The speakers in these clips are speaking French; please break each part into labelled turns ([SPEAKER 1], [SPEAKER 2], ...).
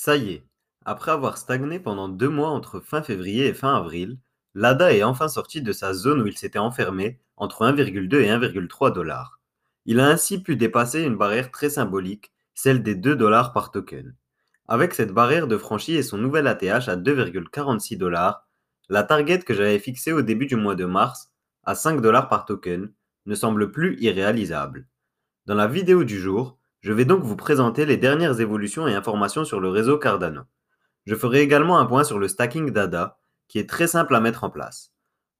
[SPEAKER 1] Ça y est, après avoir stagné pendant deux mois entre fin février et fin avril, l'ADA est enfin sorti de sa zone où il s'était enfermé entre 1,2 et 1,3 dollars. Il a ainsi pu dépasser une barrière très symbolique, celle des 2 dollars par token. Avec cette barrière de franchie et son nouvel ATH à 2,46 dollars, la target que j'avais fixée au début du mois de mars, à 5 dollars par token, ne semble plus irréalisable. Dans la vidéo du jour, je vais donc vous présenter les dernières évolutions et informations sur le réseau Cardano. Je ferai également un point sur le stacking d'ADA, qui est très simple à mettre en place.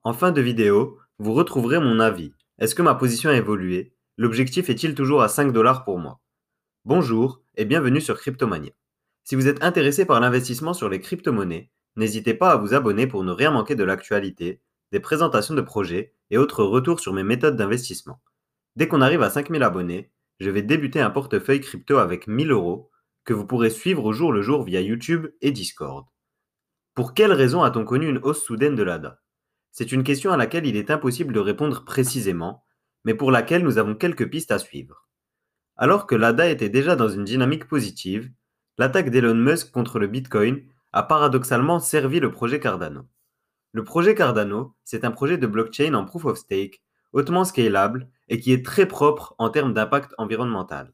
[SPEAKER 1] En fin de vidéo, vous retrouverez mon avis. Est-ce que ma position a évolué? L'objectif est-il toujours à 5 dollars pour moi? Bonjour et bienvenue sur Cryptomania. Si vous êtes intéressé par l'investissement sur les crypto-monnaies, n'hésitez pas à vous abonner pour ne rien manquer de l'actualité, des présentations de projets et autres retours sur mes méthodes d'investissement. Dès qu'on arrive à 5000 abonnés, je vais débuter un portefeuille crypto avec 1000 euros que vous pourrez suivre au jour le jour via YouTube et Discord. Pour quelle raison a-t-on connu une hausse soudaine de l'ADA? C'est une question à laquelle il est impossible de répondre précisément, mais pour laquelle nous avons quelques pistes à suivre. Alors que l'ADA était déjà dans une dynamique positive, l'attaque d'Elon Musk contre le Bitcoin a paradoxalement servi le projet Cardano. Le projet Cardano, c'est un projet de blockchain en proof of stake, hautement scalable et qui est très propre en termes d'impact environnemental.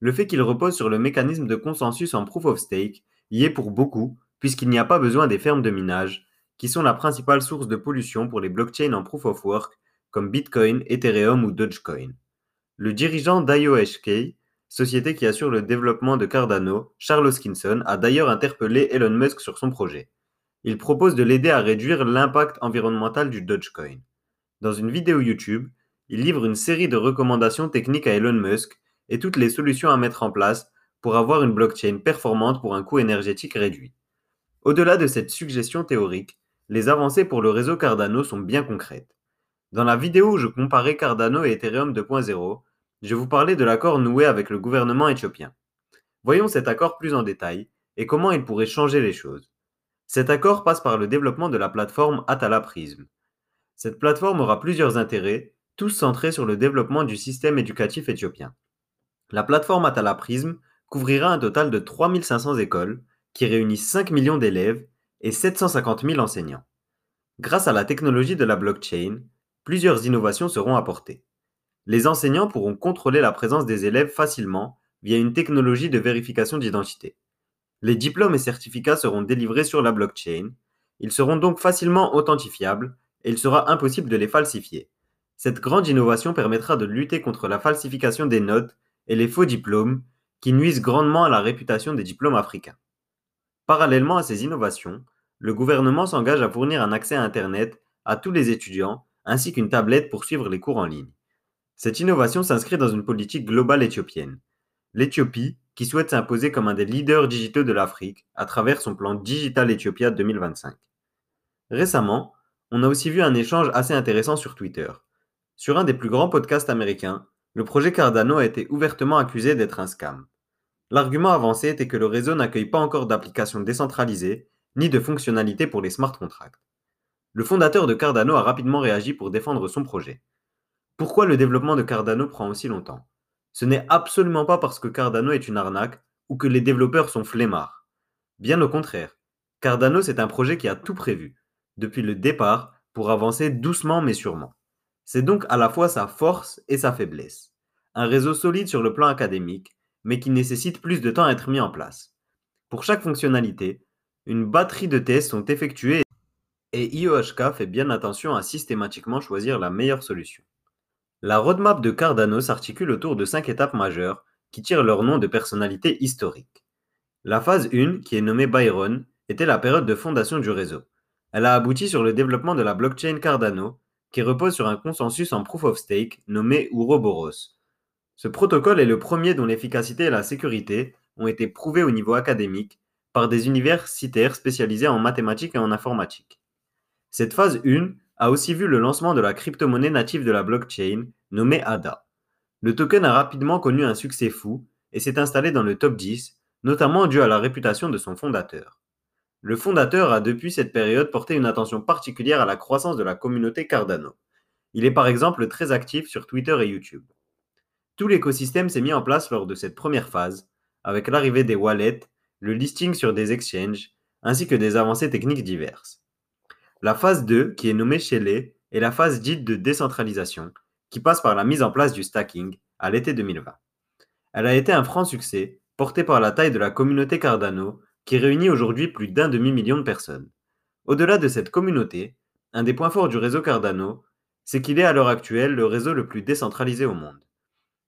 [SPEAKER 1] Le fait qu'il repose sur le mécanisme de consensus en proof of stake y est pour beaucoup, puisqu'il n'y a pas besoin des fermes de minage, qui sont la principale source de pollution pour les blockchains en proof of work, comme Bitcoin, Ethereum ou Dogecoin. Le dirigeant d'IOHK société qui assure le développement de Cardano, Charles Hoskinson, a d'ailleurs interpellé Elon Musk sur son projet. Il propose de l'aider à réduire l'impact environnemental du Dogecoin. Dans une vidéo YouTube, il livre une série de recommandations techniques à Elon Musk et toutes les solutions à mettre en place pour avoir une blockchain performante pour un coût énergétique réduit. Au-delà de cette suggestion théorique, les avancées pour le réseau Cardano sont bien concrètes. Dans la vidéo où je comparais Cardano et Ethereum 2.0, je vous parlais de l'accord noué avec le gouvernement éthiopien. Voyons cet accord plus en détail et comment il pourrait changer les choses. Cet accord passe par le développement de la plateforme Atala Prism. Cette plateforme aura plusieurs intérêts, tous centrés sur le développement du système éducatif éthiopien. La plateforme Atala Prism couvrira un total de 3500 écoles qui réunissent 5 millions d'élèves et 750 000 enseignants. Grâce à la technologie de la blockchain, plusieurs innovations seront apportées. Les enseignants pourront contrôler la présence des élèves facilement via une technologie de vérification d'identité. Les diplômes et certificats seront délivrés sur la blockchain. Ils seront donc facilement authentifiables et il sera impossible de les falsifier. Cette grande innovation permettra de lutter contre la falsification des notes et les faux diplômes qui nuisent grandement à la réputation des diplômes africains. Parallèlement à ces innovations, le gouvernement s'engage à fournir un accès à Internet à tous les étudiants ainsi qu'une tablette pour suivre les cours en ligne. Cette innovation s'inscrit dans une politique globale éthiopienne. L'Éthiopie, qui souhaite s'imposer comme un des leaders digitaux de l'Afrique à travers son plan Digital Ethiopia 2025. Récemment, on a aussi vu un échange assez intéressant sur Twitter. Sur un des plus grands podcasts américains, le projet Cardano a été ouvertement accusé d'être un scam. L'argument avancé était que le réseau n'accueille pas encore d'applications décentralisées ni de fonctionnalités pour les smart contracts. Le fondateur de Cardano a rapidement réagi pour défendre son projet. Pourquoi le développement de Cardano prend aussi longtemps? Ce n'est absolument pas parce que Cardano est une arnaque ou que les développeurs sont flemmards. Bien au contraire, Cardano c'est un projet qui a tout prévu, depuis le départ, pour avancer doucement mais sûrement. C'est donc à la fois sa force et sa faiblesse. Un réseau solide sur le plan académique, mais qui nécessite plus de temps à être mis en place. Pour chaque fonctionnalité, une batterie de tests sont effectués et IOHK fait bien attention à systématiquement choisir la meilleure solution. La roadmap de Cardano s'articule autour de cinq étapes majeures qui tirent leur nom de personnalités historiques. La phase 1, qui est nommée Byron, était la période de fondation du réseau. Elle a abouti sur le développement de la blockchain Cardano, qui repose sur un consensus en proof of stake nommé Ouroboros. Ce protocole est le premier dont l'efficacité et la sécurité ont été prouvées au niveau académique par des universitaires spécialisés en mathématiques et en informatique. Cette phase 1 a aussi vu le lancement de la crypto-monnaie native de la blockchain, nommée ADA. Le token a rapidement connu un succès fou et s'est installé dans le top 10, notamment dû à la réputation de son fondateur. Le fondateur a depuis cette période porté une attention particulière à la croissance de la communauté Cardano. Il est par exemple très actif sur Twitter et YouTube. Tout l'écosystème s'est mis en place lors de cette première phase, avec l'arrivée des wallets, le listing sur des exchanges, ainsi que des avancées techniques diverses. La phase 2, qui est nommée Shelley, est la phase dite de décentralisation, qui passe par la mise en place du stacking à l'été 2020. Elle a été un franc succès, porté par la taille de la communauté Cardano, qui réunit aujourd'hui plus d'un demi-million de personnes. Au-delà de cette communauté, un des points forts du réseau Cardano, c'est qu'il est à l'heure actuelle le réseau le plus décentralisé au monde.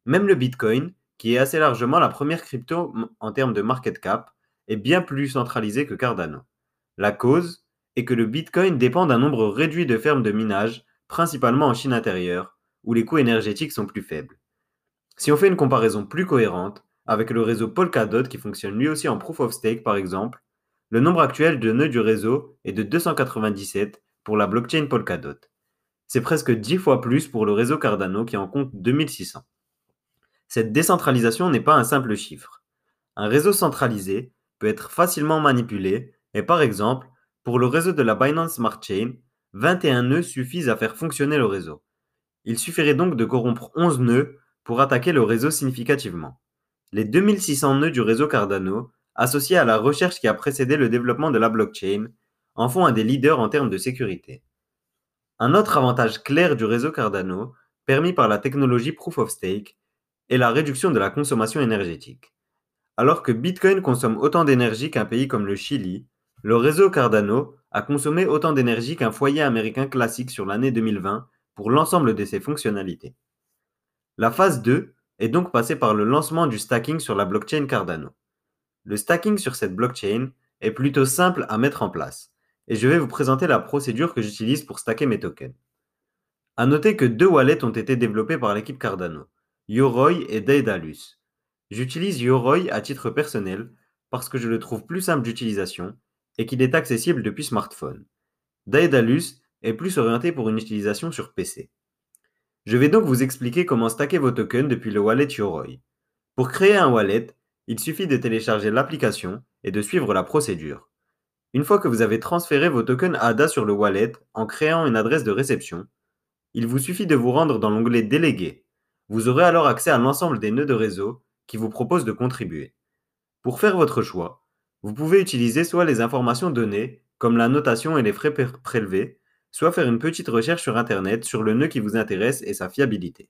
[SPEAKER 1] Même le Bitcoin, qui est assez largement la première crypto en termes de market cap, est bien plus centralisé que Cardano. La cause est que le Bitcoin dépend d'un nombre réduit de fermes de minage, principalement en Chine intérieure, où les coûts énergétiques sont plus faibles. Si on fait une comparaison plus cohérente, avec le réseau Polkadot qui fonctionne lui aussi en proof of stake par exemple, le nombre actuel de nœuds du réseau est de 297 pour la blockchain Polkadot. C'est presque 10 fois plus pour le réseau Cardano qui en compte 2600. Cette décentralisation n'est pas un simple chiffre. Un réseau centralisé peut être facilement manipulé et par exemple, pour le réseau de la Binance Smart Chain, 21 nœuds suffisent à faire fonctionner le réseau. Il suffirait donc de corrompre 11 nœuds pour attaquer le réseau significativement. Les 2600 nœuds du réseau Cardano, associés à la recherche qui a précédé le développement de la blockchain, en font un des leaders en termes de sécurité. Un autre avantage clair du réseau Cardano, permis par la technologie Proof of Stake, est la réduction de la consommation énergétique. Alors que Bitcoin consomme autant d'énergie qu'un pays comme le Chili, le réseau Cardano a consommé autant d'énergie qu'un foyer américain classique sur l'année 2020 pour l'ensemble de ses fonctionnalités. La phase 2 est donc passée par le lancement du stacking sur la blockchain Cardano. Le stacking sur cette blockchain est plutôt simple à mettre en place, et je vais vous présenter la procédure que j'utilise pour stacker mes tokens. A noter que deux wallets ont été développés par l'équipe Cardano, Yoroi et Daedalus. J'utilise Yoroi à titre personnel parce que je le trouve plus simple d'utilisation et qu'il est accessible depuis smartphone. Daedalus est plus orienté pour une utilisation sur PC. Je vais donc vous expliquer comment stacker vos tokens depuis le wallet Yoroi. Pour créer un wallet, il suffit de télécharger l'application et de suivre la procédure. Une fois que vous avez transféré vos tokens ADA sur le wallet en créant une adresse de réception, il vous suffit de vous rendre dans l'onglet Délégué. Vous aurez alors accès à l'ensemble des nœuds de réseau qui vous proposent de contribuer. Pour faire votre choix, vous pouvez utiliser soit les informations données, comme la notation et les frais prélevés, soit faire une petite recherche sur Internet sur le nœud qui vous intéresse et sa fiabilité.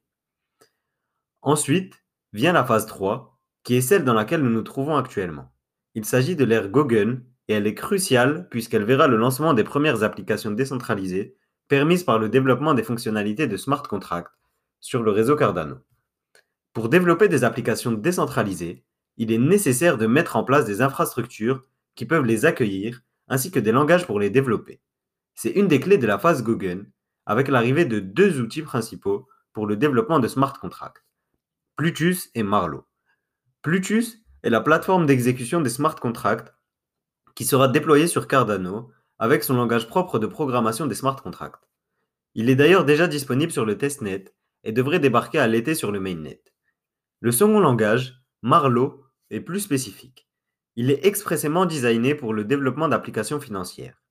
[SPEAKER 1] Ensuite, vient la phase 3, qui est celle dans laquelle nous nous trouvons actuellement. Il s'agit de l'ère Gogen et elle est cruciale puisqu'elle verra le lancement des premières applications décentralisées permises par le développement des fonctionnalités de smart contracts sur le réseau Cardano. Pour développer des applications décentralisées, il est nécessaire de mettre en place des infrastructures qui peuvent les accueillir ainsi que des langages pour les développer. C'est une des clés de la phase Gogen avec l'arrivée de deux outils principaux pour le développement de smart contracts, Plutus et Marlow. Plutus est la plateforme d'exécution des smart contracts qui sera déployé sur Cardano avec son langage propre de programmation des smart contracts. Il est d'ailleurs déjà disponible sur le testnet et devrait débarquer à l'été sur le mainnet. Le second langage, Marlow, est plus spécifique. Il est expressément designé pour le développement d'applications financières.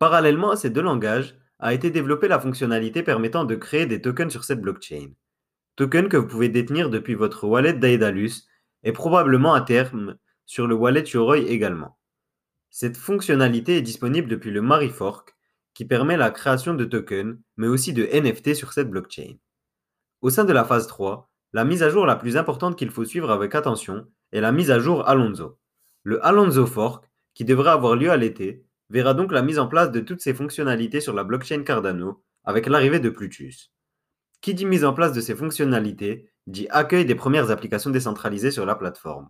[SPEAKER 1] Parallèlement à ces deux langages, a été développée la fonctionnalité permettant de créer des tokens sur cette blockchain. Tokens que vous pouvez détenir depuis votre wallet Daedalus et probablement à terme sur le wallet Yoroi également. Cette fonctionnalité est disponible depuis le Marifork, qui permet la création de tokens, mais aussi de NFT sur cette blockchain. Au sein de la phase 3, la mise à jour la plus importante qu'il faut suivre avec attention est la mise à jour Alonso. Le Alonso Fork, qui devrait avoir lieu à l'été, verra donc la mise en place de toutes ces fonctionnalités sur la blockchain Cardano avec l'arrivée de Plutus. Qui dit mise en place de ces fonctionnalités dit accueil des premières applications décentralisées sur la plateforme.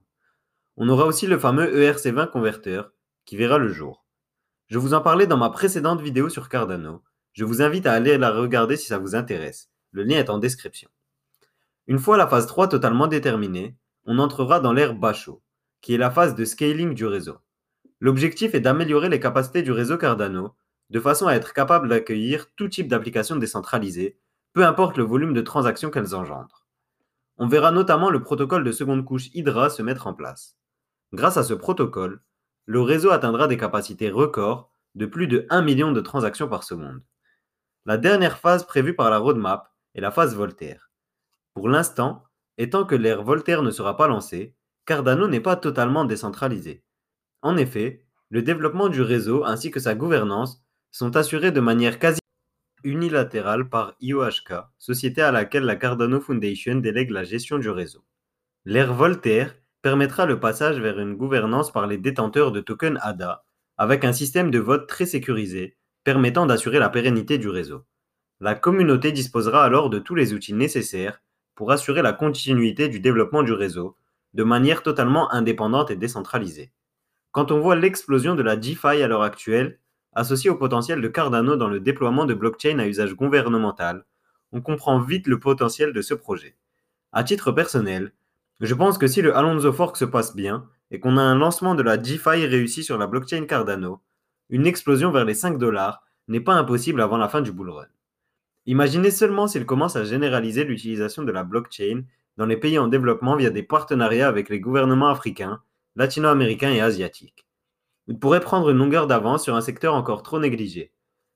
[SPEAKER 1] On aura aussi le fameux ERC20 converteur qui verra le jour. Je vous en parlais dans ma précédente vidéo sur Cardano. Je vous invite à aller la regarder si ça vous intéresse. Le lien est en description. Une fois la phase 3 totalement déterminée, on entrera dans l'ère Bacho, qui est la phase de scaling du réseau. L'objectif est d'améliorer les capacités du réseau Cardano de façon à être capable d'accueillir tout type d'applications décentralisées, peu importe le volume de transactions qu'elles engendrent. On verra notamment le protocole de seconde couche Hydra se mettre en place. Grâce à ce protocole, le réseau atteindra des capacités records de plus de 1 million de transactions par seconde. La dernière phase prévue par la roadmap est la phase Voltaire. Pour l'instant, et tant que l'ère Voltaire ne sera pas lancée, Cardano n'est pas totalement décentralisé. En effet, le développement du réseau ainsi que sa gouvernance sont assurés de manière quasi unilatérale par IOHK, société à laquelle la Cardano Foundation délègue la gestion du réseau. L'ère Voltaire permettra le passage vers une gouvernance par les détenteurs de tokens ADA, avec un système de vote très sécurisé, permettant d'assurer la pérennité du réseau. La communauté disposera alors de tous les outils nécessaires pour assurer la continuité du développement du réseau, de manière totalement indépendante et décentralisée. Quand on voit l'explosion de la DeFi à l'heure actuelle, associée au potentiel de Cardano dans le déploiement de blockchain à usage gouvernemental, on comprend vite le potentiel de ce projet. À titre personnel, je pense que si le Alonso Fork se passe bien et qu'on a un lancement de la DeFi réussi sur la blockchain Cardano, une explosion vers les 5 dollars n'est pas impossible avant la fin du bull run. Imaginez seulement s'il commence à généraliser l'utilisation de la blockchain dans les pays en développement via des partenariats avec les gouvernements africains latino-américains et asiatiques. Ils pourraient prendre une longueur d'avance sur un secteur encore trop négligé.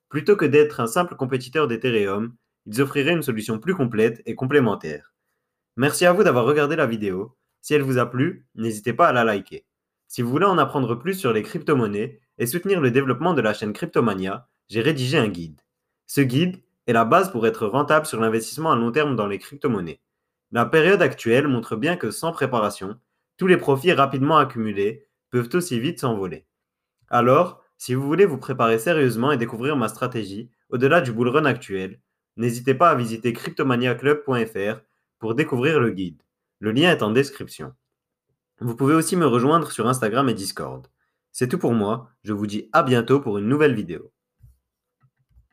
[SPEAKER 1] Plutôt que d'être un simple compétiteur d'Ethereum, ils offriraient une solution plus complète et complémentaire. Merci à vous d'avoir regardé la vidéo. Si elle vous a plu, n'hésitez pas à la liker. Si vous voulez en apprendre plus sur les crypto-monnaies et soutenir le développement de la chaîne Cryptomania, j'ai rédigé un guide. Ce guide est la base pour être rentable sur l'investissement à long terme dans les crypto-monnaies. La période actuelle montre bien que sans préparation, tous les profits rapidement accumulés peuvent aussi vite s'envoler. Alors, si vous voulez vous préparer sérieusement et découvrir ma stratégie au-delà du bull run actuel, n'hésitez pas à visiter cryptomaniaclub.fr pour découvrir le guide. Le lien est en description. Vous pouvez aussi me rejoindre sur Instagram et Discord. C'est tout pour moi, je vous dis à bientôt pour une nouvelle vidéo.